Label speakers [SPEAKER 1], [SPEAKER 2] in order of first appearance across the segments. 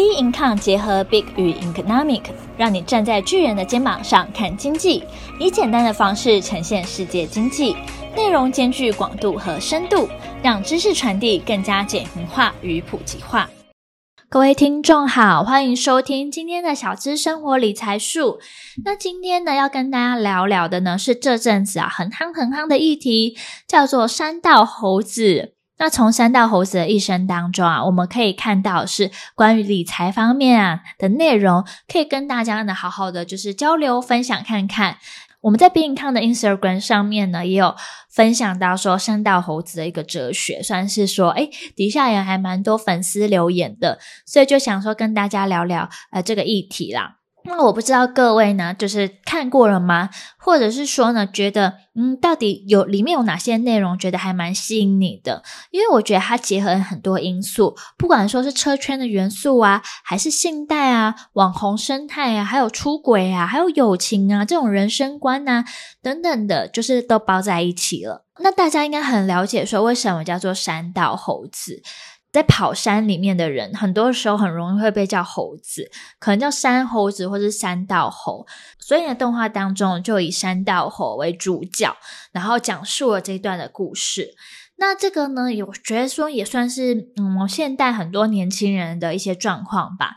[SPEAKER 1] B Income 结合 Big 与 Economic，让你站在巨人的肩膀上看经济，以简单的方式呈现世界经济，内容兼具广度和深度，让知识传递更加简明化与普及化。各位听众好，欢迎收听今天的小资生活理财树。那今天呢，要跟大家聊聊的呢，是这阵子啊很夯很夯的议题，叫做山道猴子。那从山道猴子的一生当中啊，我们可以看到是关于理财方面啊的内容，可以跟大家呢好好的就是交流分享看看。我们在 Be Income 的 Instagram 上面呢，也有分享到说山道猴子的一个哲学，算是说，诶，底下也还蛮多粉丝留言的，所以就想说跟大家聊聊呃这个议题啦。那我不知道各位呢，就是看过了吗？或者是说呢，觉得嗯，到底有里面有哪些内容觉得还蛮吸引你的？因为我觉得它结合了很多因素，不管说是车圈的元素啊，还是信贷啊、网红生态啊，还有出轨啊，还有友情啊，这种人生观啊等等的，就是都包在一起了。那大家应该很了解，说为什么叫做山道猴子？在跑山里面的人，很多时候很容易会被叫猴子，可能叫山猴子或是山道猴。所以呢，动画当中就以山道猴为主角，然后讲述了这一段的故事。那这个呢，我觉得说也算是嗯，现代很多年轻人的一些状况吧。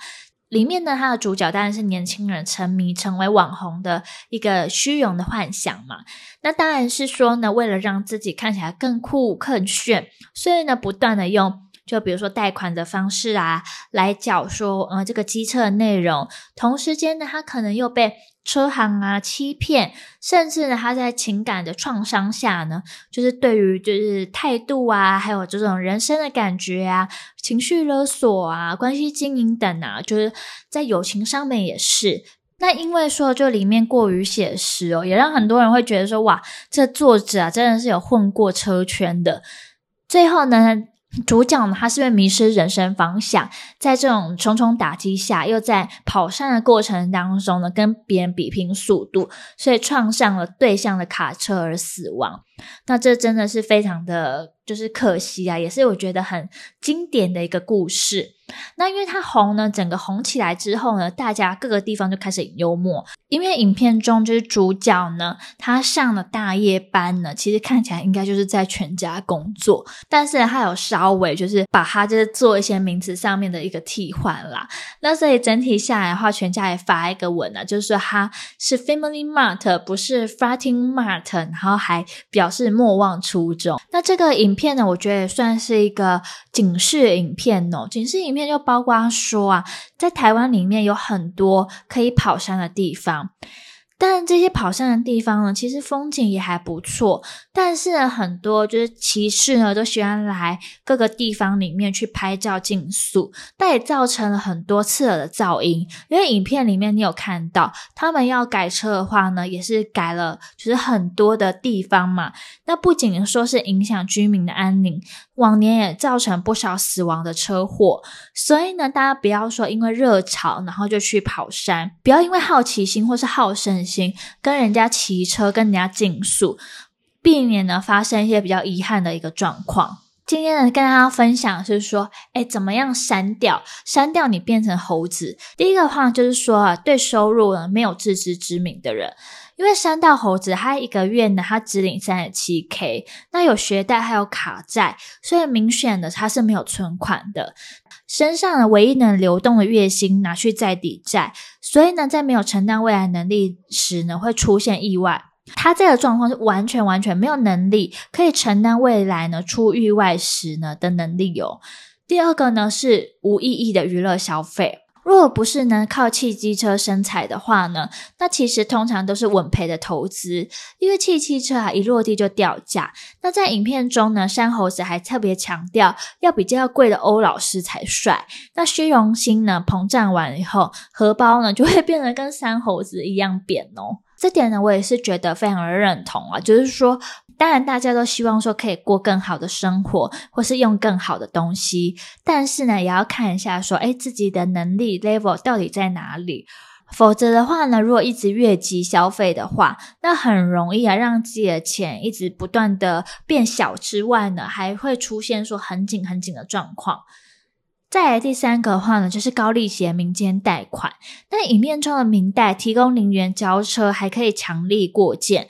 [SPEAKER 1] 里面呢，它的主角当然是年轻人沉迷成为网红的一个虚荣的幻想嘛。那当然是说呢，为了让自己看起来更酷更炫，所以呢，不断的用。就比如说贷款的方式啊，来缴说，呃，这个机车的内容。同时间呢，他可能又被车行啊欺骗，甚至呢，他在情感的创伤下呢，就是对于就是态度啊，还有这种人生的感觉啊，情绪勒索啊，关系经营等啊，就是在友情上面也是。那因为说就里面过于写实哦，也让很多人会觉得说，哇，这作者啊，真的是有混过车圈的。最后呢，主角呢，他是因为迷失人生方向，在这种重重打击下，又在跑山的过程当中呢，跟别人比拼速度，所以撞上了对向的卡车而死亡。那这真的是非常的，就是可惜啊，也是我觉得很经典的一个故事。那因为它红呢，整个红起来之后呢，大家各个地方就开始幽默。因为影片中就是主角呢，他上了大夜班呢，其实看起来应该就是在全家工作，但是他有稍微就是把他就是做一些名词上面的一个替换啦。那所以整体下来的话，全家也发一个文啊，就是说他是 Family Mart，不是 Farting Mart，然后还表表示莫忘初衷。那这个影片呢，我觉得也算是一个警示影片哦，警示影。片就包括说啊，在台湾里面有很多可以跑山的地方。但这些跑山的地方呢，其实风景也还不错。但是呢，很多就是骑士呢，都喜欢来各个地方里面去拍照竞速，但也造成了很多刺耳的噪音。因为影片里面你有看到，他们要改车的话呢，也是改了，就是很多的地方嘛。那不仅说是影响居民的安宁，往年也造成不少死亡的车祸。所以呢，大家不要说因为热潮，然后就去跑山，不要因为好奇心或是好胜心。跟人家骑车，跟人家竞速，避免呢发生一些比较遗憾的一个状况。今天呢，跟大家分享是说，哎，怎么样删掉删掉你变成猴子？第一个话就是说啊，对收入呢没有自知之明的人，因为山道猴子他一个月呢他只领三十七 K，那有学贷还有卡债，所以明显的他是没有存款的。身上的唯一能流动的月薪拿去再抵债，所以呢，在没有承担未来能力时呢，会出现意外。他这个状况是完全完全没有能力可以承担未来呢出意外时呢的能力哦。第二个呢是无意义的娱乐消费。如果不是呢靠汽机车生财的话呢，那其实通常都是稳赔的投资，因为汽机车啊一落地就掉价。那在影片中呢，山猴子还特别强调要比较贵的欧老师才帅。那虚荣心呢膨胀完以后，荷包呢就会变得跟山猴子一样扁哦。这点呢我也是觉得非常的认同啊，就是说。当然，大家都希望说可以过更好的生活，或是用更好的东西，但是呢，也要看一下说，诶，自己的能力 level 到底在哪里。否则的话呢，如果一直越级消费的话，那很容易啊，让自己的钱一直不断的变小之外呢，还会出现说很紧很紧的状况。再来第三个的话呢，就是高利息民间贷款。那影片中的民贷提供零元交车，还可以强力过件，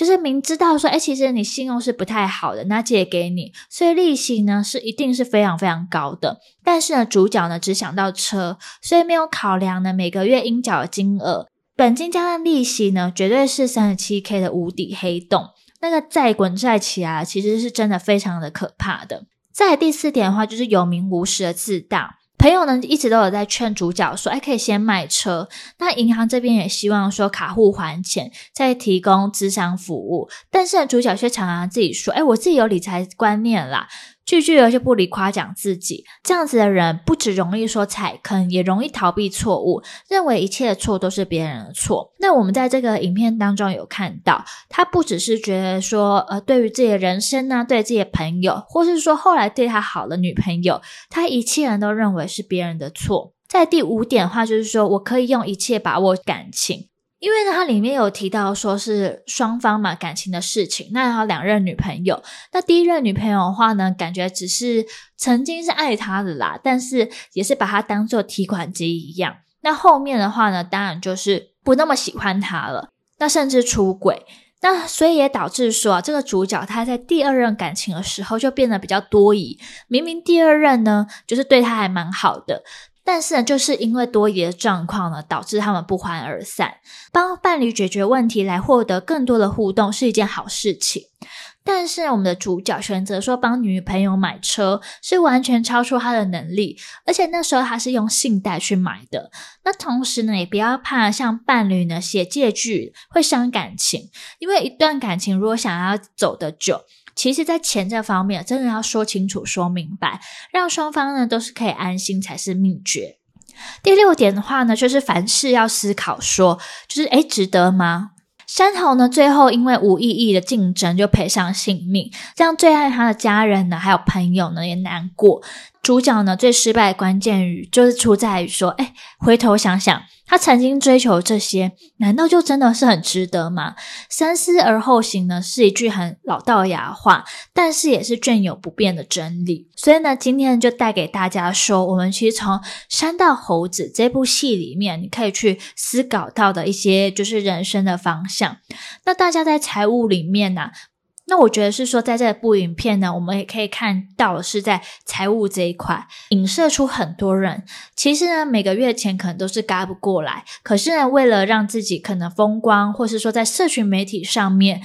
[SPEAKER 1] 就是明知道说，哎，其实你信用是不太好的，那借给你，所以利息呢是一定是非常非常高的。但是呢，主角呢只想到车，所以没有考量呢每个月应缴的金额。本金加上利息呢，绝对是三十七 K 的无底黑洞。那个债滚债起来，其实是真的非常的可怕的。再第四点的话，就是有名无实的自大。朋友呢一直都有在劝主角说，哎，可以先卖车。那银行这边也希望说卡户还钱，再提供资商服务。但是，主角却常常自己说，哎，我自己有理财观念啦。句句而且不离夸奖自己，这样子的人不只容易说踩坑，也容易逃避错误，认为一切的错都是别人的错。那我们在这个影片当中有看到，他不只是觉得说，呃，对于自己的人生呢，对自己的朋友，或是说后来对他好的女朋友，他一切人都认为是别人的错。在第五点的话，就是说我可以用一切把握感情。因为呢，它里面有提到说是双方嘛，感情的事情。那有两任女朋友，那第一任女朋友的话呢，感觉只是曾经是爱他的啦，但是也是把他当做提款机一样。那后面的话呢，当然就是不那么喜欢他了，那甚至出轨。那所以也导致说啊，这个主角他在第二任感情的时候就变得比较多疑。明明第二任呢，就是对他还蛮好的。但是呢，就是因为多疑的状况呢，导致他们不欢而散。帮伴侣解决问题来获得更多的互动是一件好事情。但是我们的主角选择说帮女朋友买车，是完全超出他的能力，而且那时候他是用信贷去买的。那同时呢，也不要怕向伴侣呢写借据会伤感情，因为一段感情如果想要走得久。其实，在钱这方面，真的要说清楚、说明白，让双方呢都是可以安心才是秘诀。第六点的话呢，就是凡事要思考说，就是诶，值得吗？山头呢，最后因为无意义的竞争就赔上性命，让最爱他的家人呢，还有朋友呢也难过。主角呢，最失败的关键语就是出在于说，诶，回头想想。他曾经追求这些，难道就真的是很值得吗？三思而后行呢，是一句很老道牙话，但是也是隽永不变的真理。所以呢，今天就带给大家说，我们其实从《山道猴子》这部戏里面，你可以去思考到的一些就是人生的方向。那大家在财务里面呢、那我觉得是说，在这部影片呢，我们也可以看到是在财务这一块，影射出很多人其实呢，每个月钱可能都是轧不过来，可是呢，为了让自己可能风光，或是说在社群媒体上面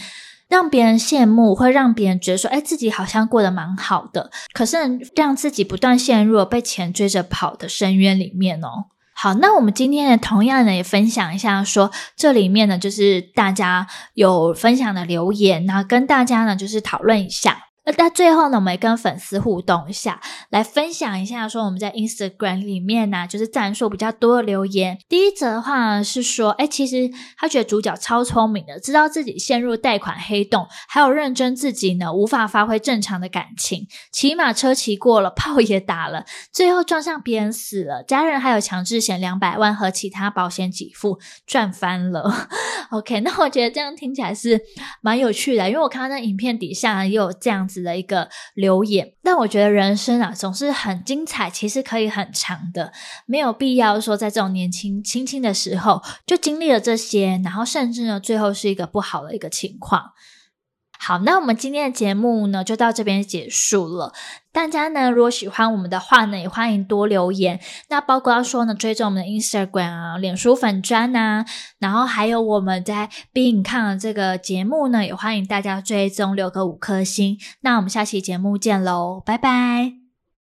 [SPEAKER 1] 让别人羡慕，会让别人觉得说，哎，自己好像过得蛮好的，可是，让自己不断陷入被钱追着跑的深渊里面哦。好，那我们今天呢，同样呢也分享一下说，这里面呢就是大家有分享的留言，然后跟大家呢就是讨论一下。那在最后呢，我们也跟粉丝互动一下，来分享一下说我们在 Instagram 里面呢，就是赞数比较多的留言。第一则的话是说，哎，其实他觉得主角超聪明的，知道自己陷入贷款黑洞，还有认真自己呢无法发挥正常的感情，骑马车骑过了，炮也打了，最后撞上别人死了，家人还有强制险两百万和其他保险给付，赚翻了。OK，那我觉得这样听起来是蛮有趣的，因为我看到那影片底下也有这样子。的一个留言，但我觉得人生啊总是很精彩，其实可以很长的，没有必要说在这种年轻轻轻的时候就经历了这些，然后甚至呢最后是一个不好的一个情况。好，那我们今天的节目呢，就到这边结束了。大家呢，如果喜欢我们的话呢，也欢迎多留言。那包括要说呢，追踪我们的 Instagram 啊、脸书粉砖啊，然后还有我们在 Be In 看的这个节目呢，也欢迎大家追踪留个五颗星。那我们下期节目见喽，拜拜。